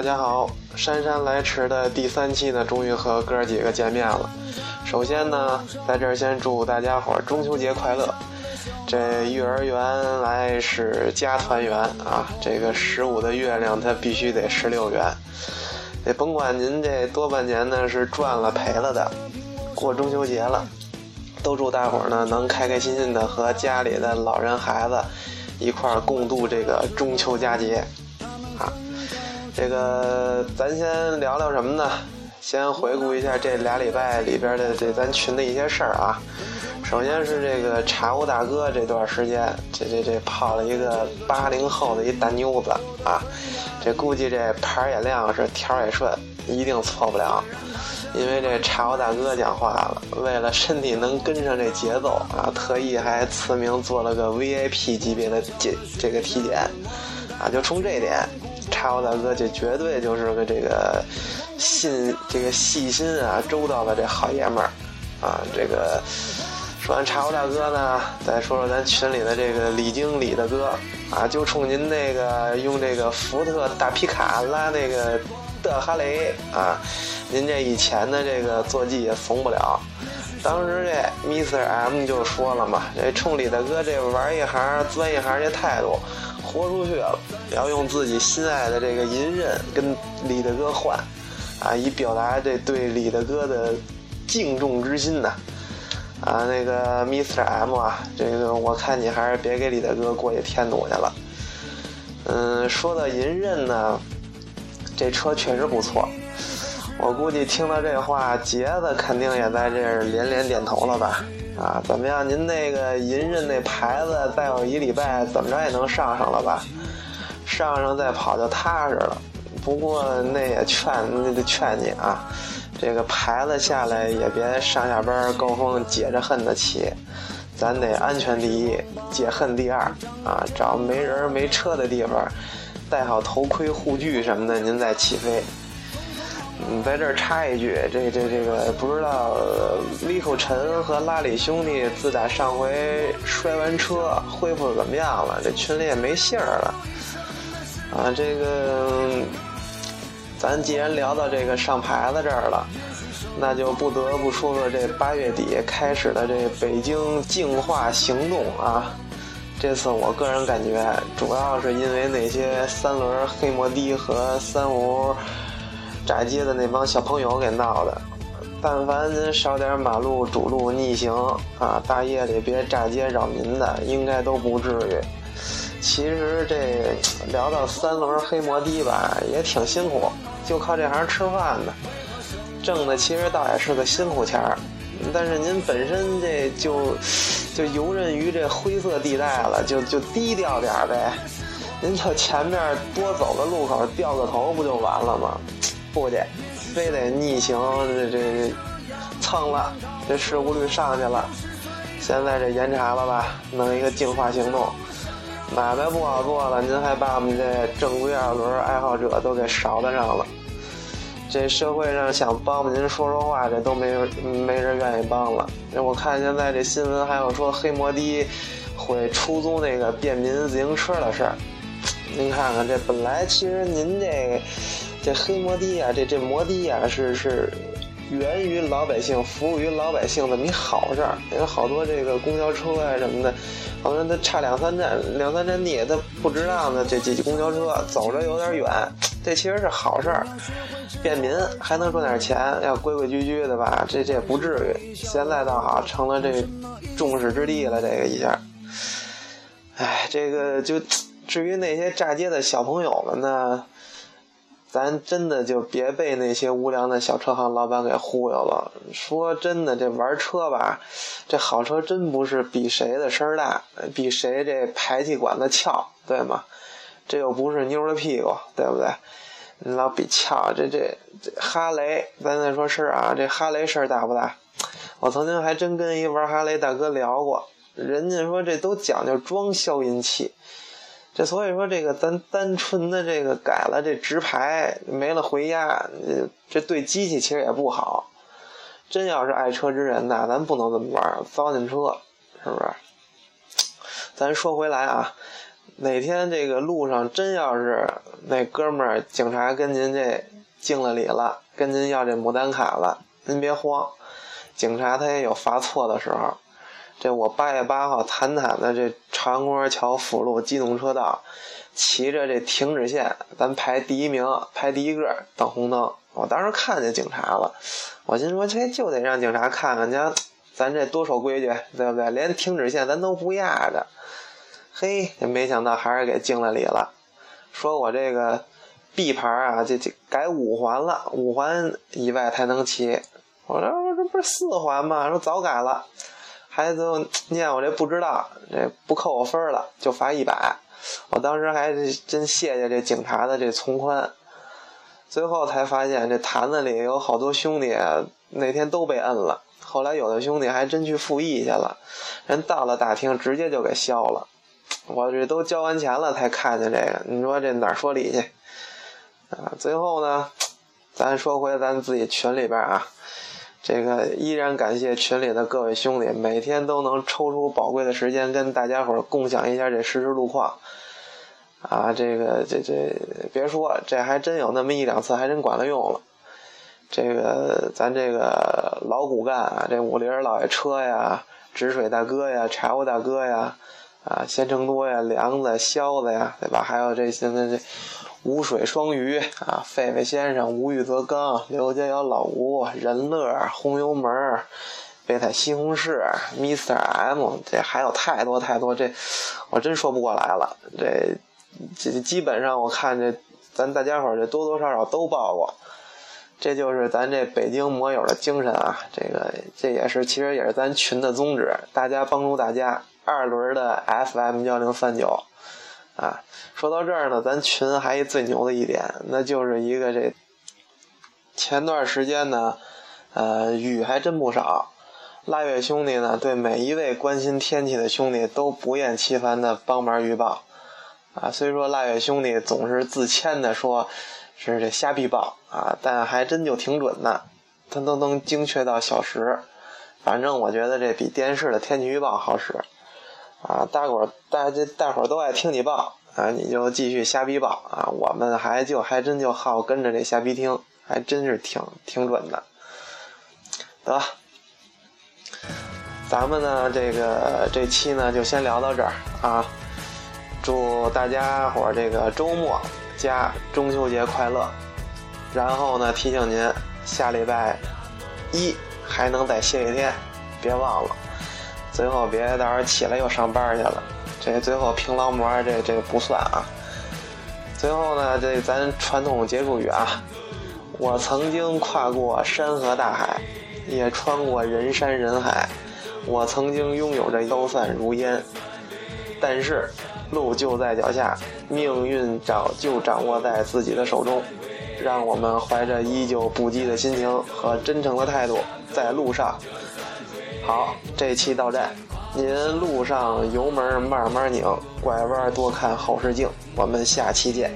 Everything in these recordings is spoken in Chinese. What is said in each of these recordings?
大家好，姗姗来迟的第三期呢，终于和哥儿几个见面了。首先呢，在这儿先祝大家伙儿中秋节快乐。这幼儿园来是家团圆啊，这个十五的月亮它必须得十六圆。这甭管您这多半年呢是赚了赔了的，过中秋节了，都祝大伙儿呢能开开心心的和家里的老人孩子一块儿共度这个中秋佳节啊。这个咱先聊聊什么呢？先回顾一下这俩礼拜里边的这咱群的一些事儿啊。首先是这个茶屋大哥这段时间，这这这泡了一个八零后的一大妞子啊，这估计这牌也亮是条也顺，一定错不了。因为这茶屋大哥讲话了，为了身体能跟上这节奏啊，特意还赐名做了个 VIP 级别的检这个体检啊，就冲这点，茶屋大哥这绝对就是个这个信这个细心啊周到的这好爷们儿啊，这个。说完茶壶大哥呢，再说说咱群里的这个李经理的哥啊，就冲您那个用这个福特大皮卡拉那个的哈雷啊，您这以前的这个坐骑也怂不了。当时这 Mr M 就说了嘛，这冲李大哥这玩一行钻一行这态度，豁出去了，要用自己心爱的这个银刃跟李大哥换，啊，以表达这对李大哥的敬重之心呐。啊，那个 Mr M 啊，这个我看你还是别给李大哥过去添堵去了。嗯，说到银刃呢，这车确实不错。我估计听到这话，杰子肯定也在这连连点头了吧？啊，怎么样？您那个银刃那牌子，再有一礼拜，怎么着也能上上了吧？上上再跑就踏实了。不过那也劝，那得劝你啊。这个牌子下来也别上下班高峰解着恨的骑，咱得安全第一，解恨第二啊！找没人没车的地方，戴好头盔护具什么的，您再起飞。嗯，在这儿插一句，这这这个不知道李口陈和拉里兄弟自打上回摔完车恢复的怎么样了？这群里也没信儿了啊！这个。咱既然聊到这个上牌子这儿了，那就不得不说说这八月底开始的这北京净化行动啊。这次我个人感觉，主要是因为那些三轮黑摩的和三无窄街的那帮小朋友给闹的。但凡您少点马路主路逆行啊，大夜里别炸街扰民的，应该都不至于。其实这聊到三轮黑摩的吧，也挺辛苦。就靠这行吃饭的，挣的其实倒也是个辛苦钱儿，但是您本身这就就游刃于这灰色地带了，就就低调点呗。您就前面多走个路口，掉个头不就完了吗？不去，非得逆行，这这蹭了，这事故率上去了。现在这严查了吧，弄一个净化行动。买卖不好做了，您还把我们这正规二轮爱好者都给勺子上了。这社会上想帮帮您说说话，这都没人没人愿意帮了。我看现在这新闻还有说黑摩的会出租那个便民自行车的事儿。您看看这本来其实您这这黑摩的啊，这这摩的啊是是源于老百姓、服务于老百姓的么一好事儿。因为好多这个公交车啊什么的，好像他差两三站两三站地，他不值当的这这公交车走着有点远。这其实是好事儿，便民还能赚点钱，要规规矩矩的吧？这这不至于。现在倒好，成了这众矢之的了。这个一下，哎，这个就至于那些炸街的小朋友们呢，咱真的就别被那些无良的小车行老板给忽悠了。说真的，这玩车吧，这好车真不是比谁的声大，比谁这排气管子翘，对吗？这又不是妞的屁股，对不对？你老比翘，这这这哈雷，咱再说事儿啊，这哈雷事儿大不大？我曾经还真跟一玩哈雷大哥聊过，人家说这都讲究装消音器，这所以说这个咱单纯的这个改了这直排，没了回压，这对机器其实也不好。真要是爱车之人呐，咱不能这么玩，糟践车，是不是？咱说回来啊。哪天这个路上真要是那哥们儿警察跟您这敬了礼了，跟您要这牡丹卡了，您别慌，警察他也有罚错的时候。这我八月八号坦坦的这朝阳公园桥辅路机动车道，骑着这停止线，咱排第一名，排第一个等红灯。我当时看见警察了，我心说这就得让警察看看，你看咱这多守规矩，对不对？连停止线咱都不压着。嘿，没想到还是给敬了礼了，说我这个 B 牌啊，这这改五环了，五环以外才能骑。我说这不是四环吗？说早改了。孩子念我这不知道，这不扣我分了，就罚一百。我当时还真谢谢这警察的这从宽。最后才发现这坛子里有好多兄弟那天都被摁了。后来有的兄弟还真去复议去了，人到了大厅直接就给消了。我这都交完钱了才看见这个，你说这哪说理去？啊，最后呢，咱说回咱自己群里边啊。这个依然感谢群里的各位兄弟，每天都能抽出宝贵的时间跟大家伙儿共享一下这实时路况。啊，这个这这别说，这还真有那么一两次还真管了用了。这个咱这个老骨干啊，这五菱老爷车呀，止水大哥呀，柴火大哥呀，啊，鲜成多呀，梁子、肖子呀，对吧？还有这现在这。无水双鱼啊，狒狒先生，无欲则刚，刘家窑老吴，任乐，红油门，备胎西红柿，Mr M，这还有太多太多，这我真说不过来了。这这基本上我看这咱大家伙这多多少少都报过，这就是咱这北京摩友的精神啊。这个这也是其实也是咱群的宗旨，大家帮助大家，二轮的 FM 幺零三九。啊，说到这儿呢，咱群还一最牛的一点，那就是一个这前段时间呢，呃，雨还真不少。腊月兄弟呢，对每一位关心天气的兄弟都不厌其烦的帮忙预报。啊，虽说腊月兄弟总是自谦的说，是这瞎逼报啊，但还真就挺准的，他都能精确到小时。反正我觉得这比电视的天气预报好使。啊，大伙儿大这大伙儿都爱听你报啊，你就继续瞎逼报啊，我们还就还真就好跟着这瞎逼听，还真是挺挺准的。得，咱们呢这个这期呢就先聊到这儿啊，祝大家伙儿这个周末加中秋节快乐。然后呢提醒您，下礼拜一还能再歇一天，别忘了。最后别到时候起来又上班去了，这最后拼劳模这这不算啊。最后呢，这咱传统结束语啊，我曾经跨过山河大海，也穿过人山人海，我曾经拥有着腰散如烟，但是路就在脚下，命运早就掌握在自己的手中，让我们怀着依旧不羁的心情和真诚的态度，在路上。好，这期到站，您路上油门慢慢拧，拐弯多看后视镜。我们下期见。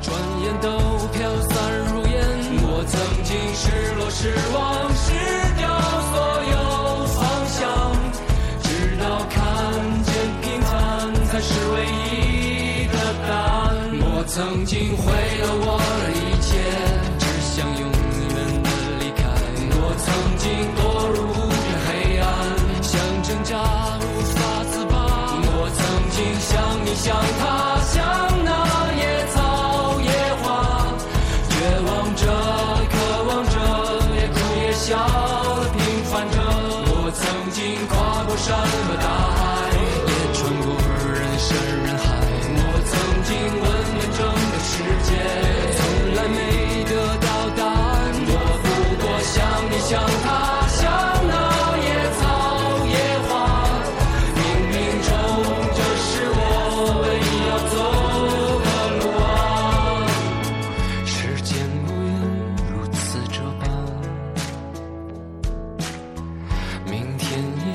转眼都飘散如烟，我曾经失落失望失掉所有方向，直到看见平凡才是唯一的答案。我曾经毁了我的一经堕入无边黑暗想挣扎无法自拔我曾经像你像他像那野草野花绝望着渴望着也哭也笑平凡着。我曾经跨过山和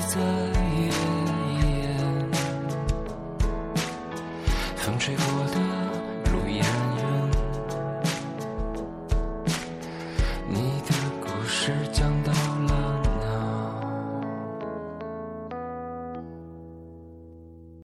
在夜一夜风吹过的